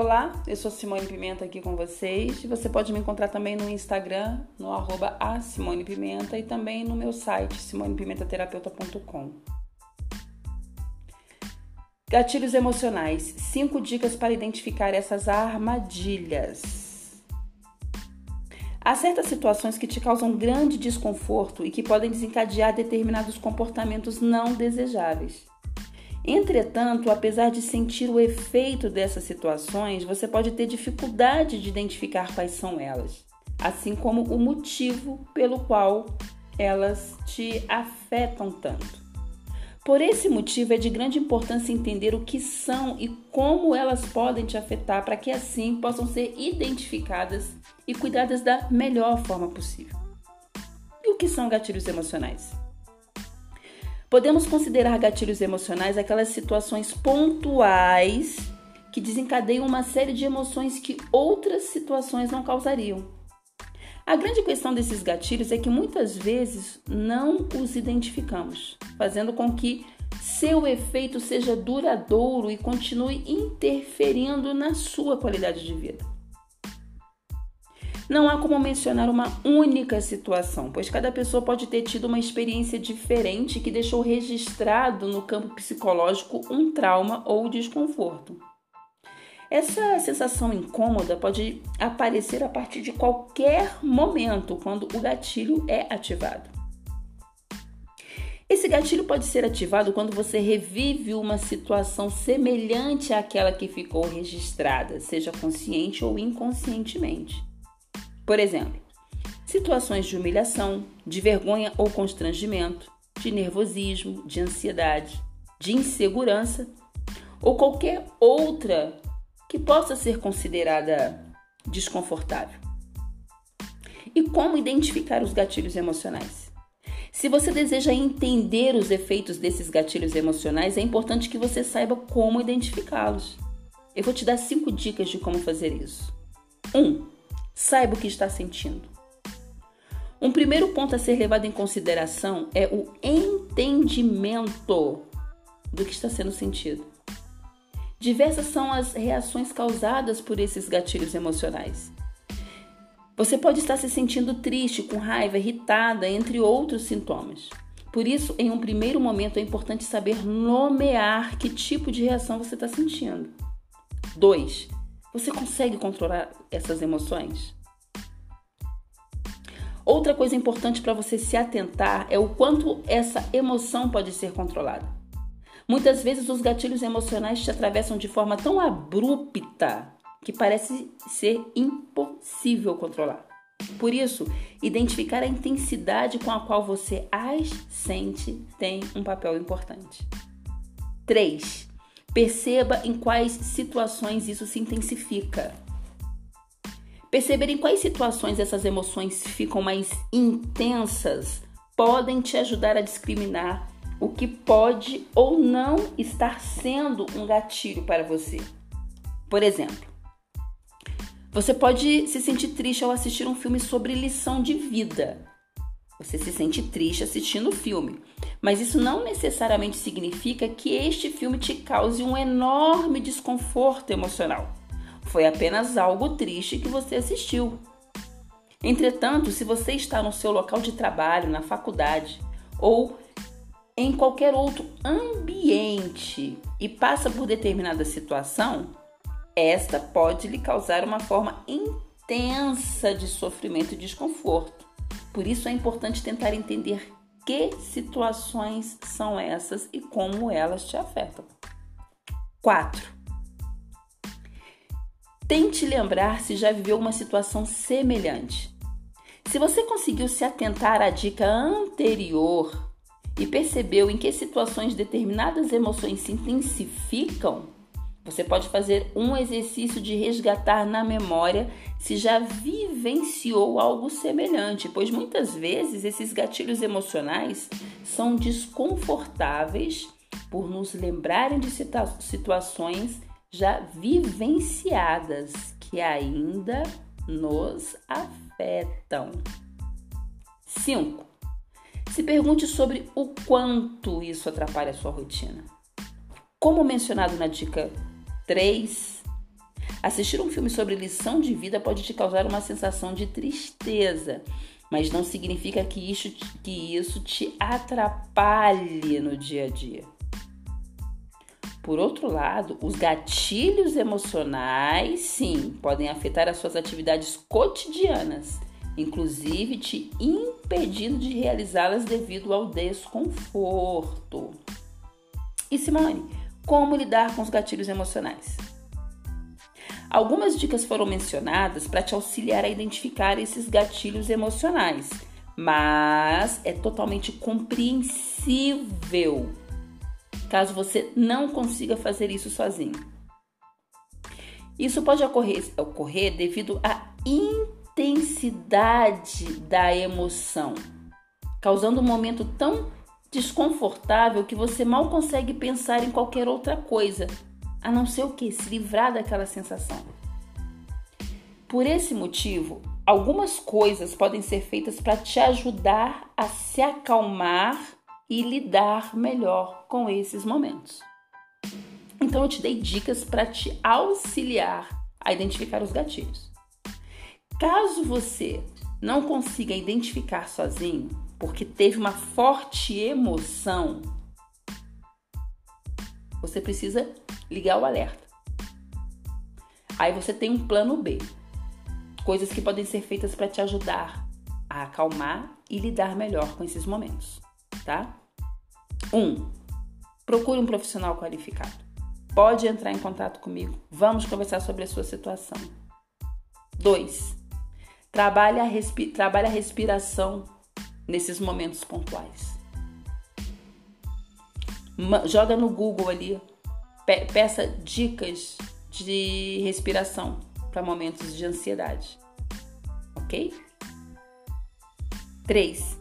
Olá, eu sou Simone Pimenta aqui com vocês. Você pode me encontrar também no Instagram, no arroba Pimenta e também no meu site, simonepimentaterapeuta.com. Gatilhos emocionais. Cinco dicas para identificar essas armadilhas. Há certas situações que te causam grande desconforto e que podem desencadear determinados comportamentos não desejáveis. Entretanto, apesar de sentir o efeito dessas situações, você pode ter dificuldade de identificar quais são elas, assim como o motivo pelo qual elas te afetam tanto. Por esse motivo, é de grande importância entender o que são e como elas podem te afetar, para que assim possam ser identificadas e cuidadas da melhor forma possível. E o que são gatilhos emocionais? Podemos considerar gatilhos emocionais aquelas situações pontuais que desencadeiam uma série de emoções que outras situações não causariam. A grande questão desses gatilhos é que muitas vezes não os identificamos, fazendo com que seu efeito seja duradouro e continue interferindo na sua qualidade de vida. Não há como mencionar uma única situação, pois cada pessoa pode ter tido uma experiência diferente que deixou registrado no campo psicológico um trauma ou desconforto. Essa sensação incômoda pode aparecer a partir de qualquer momento quando o gatilho é ativado. Esse gatilho pode ser ativado quando você revive uma situação semelhante àquela que ficou registrada, seja consciente ou inconscientemente. Por exemplo, situações de humilhação, de vergonha ou constrangimento, de nervosismo, de ansiedade, de insegurança ou qualquer outra que possa ser considerada desconfortável. E como identificar os gatilhos emocionais? Se você deseja entender os efeitos desses gatilhos emocionais, é importante que você saiba como identificá-los. Eu vou te dar cinco dicas de como fazer isso. 1. Um, Saiba o que está sentindo. Um primeiro ponto a ser levado em consideração é o entendimento do que está sendo sentido. Diversas são as reações causadas por esses gatilhos emocionais. Você pode estar se sentindo triste, com raiva, irritada, entre outros sintomas. Por isso, em um primeiro momento, é importante saber nomear que tipo de reação você está sentindo. 2. Você consegue controlar essas emoções? Outra coisa importante para você se atentar é o quanto essa emoção pode ser controlada. Muitas vezes os gatilhos emocionais te atravessam de forma tão abrupta que parece ser impossível controlar. Por isso, identificar a intensidade com a qual você as sente tem um papel importante. 3. Perceba em quais situações isso se intensifica. Perceber em quais situações essas emoções ficam mais intensas podem te ajudar a discriminar o que pode ou não estar sendo um gatilho para você. Por exemplo, você pode se sentir triste ao assistir um filme sobre lição de vida. Você se sente triste assistindo o filme, mas isso não necessariamente significa que este filme te cause um enorme desconforto emocional. Foi apenas algo triste que você assistiu. Entretanto, se você está no seu local de trabalho, na faculdade ou em qualquer outro ambiente e passa por determinada situação, esta pode lhe causar uma forma intensa de sofrimento e desconforto. Por isso é importante tentar entender que situações são essas e como elas te afetam. 4. Tente lembrar se já viveu uma situação semelhante. Se você conseguiu se atentar à dica anterior e percebeu em que situações determinadas emoções se intensificam, você pode fazer um exercício de resgatar na memória se já vivenciou algo semelhante, pois muitas vezes esses gatilhos emocionais são desconfortáveis por nos lembrarem de situações já vivenciadas que ainda nos afetam. 5. Se pergunte sobre o quanto isso atrapalha a sua rotina. Como mencionado na dica 3, Assistir um filme sobre lição de vida pode te causar uma sensação de tristeza, mas não significa que isso, que isso te atrapalhe no dia a dia. Por outro lado, os gatilhos emocionais, sim, podem afetar as suas atividades cotidianas, inclusive te impedindo de realizá-las devido ao desconforto. E Simone, como lidar com os gatilhos emocionais? Algumas dicas foram mencionadas para te auxiliar a identificar esses gatilhos emocionais, mas é totalmente compreensível caso você não consiga fazer isso sozinho. Isso pode ocorrer, ocorrer devido à intensidade da emoção, causando um momento tão desconfortável que você mal consegue pensar em qualquer outra coisa, a não ser o que? Se livrar daquela sensação. Por esse motivo, algumas coisas podem ser feitas para te ajudar a se acalmar e lidar melhor com esses momentos. Então eu te dei dicas para te auxiliar a identificar os gatilhos. Caso você não consiga identificar sozinho, porque teve uma forte emoção, você precisa ligar o alerta. Aí você tem um plano B. Coisas que podem ser feitas para te ajudar a acalmar e lidar melhor com esses momentos, tá? 1. Um, procure um profissional qualificado. Pode entrar em contato comigo. Vamos conversar sobre a sua situação. 2. Trabalhe a, respi trabalhe a respiração nesses momentos pontuais. Joga no Google ali peça dicas de respiração para momentos de ansiedade. Ok? 3.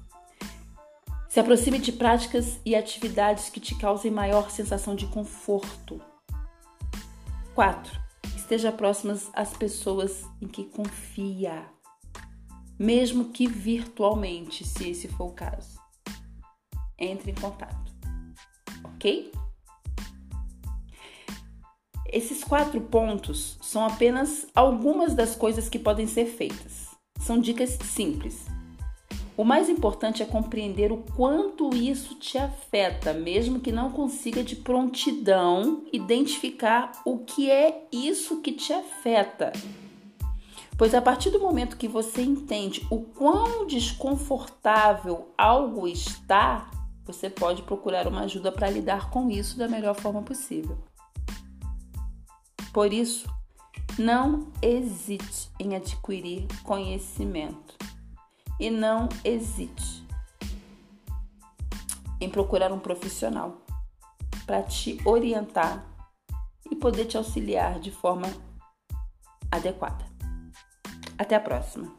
Se aproxime de práticas e atividades que te causem maior sensação de conforto. 4. Esteja próximas às pessoas em que confia, mesmo que virtualmente, se esse for o caso. Entre em contato. Ok? Esses quatro pontos são apenas algumas das coisas que podem ser feitas. São dicas simples. O mais importante é compreender o quanto isso te afeta, mesmo que não consiga de prontidão identificar o que é isso que te afeta. Pois a partir do momento que você entende o quão desconfortável algo está, você pode procurar uma ajuda para lidar com isso da melhor forma possível. Por isso, não hesite em adquirir conhecimento e não hesite em procurar um profissional para te orientar e poder te auxiliar de forma adequada. Até a próxima!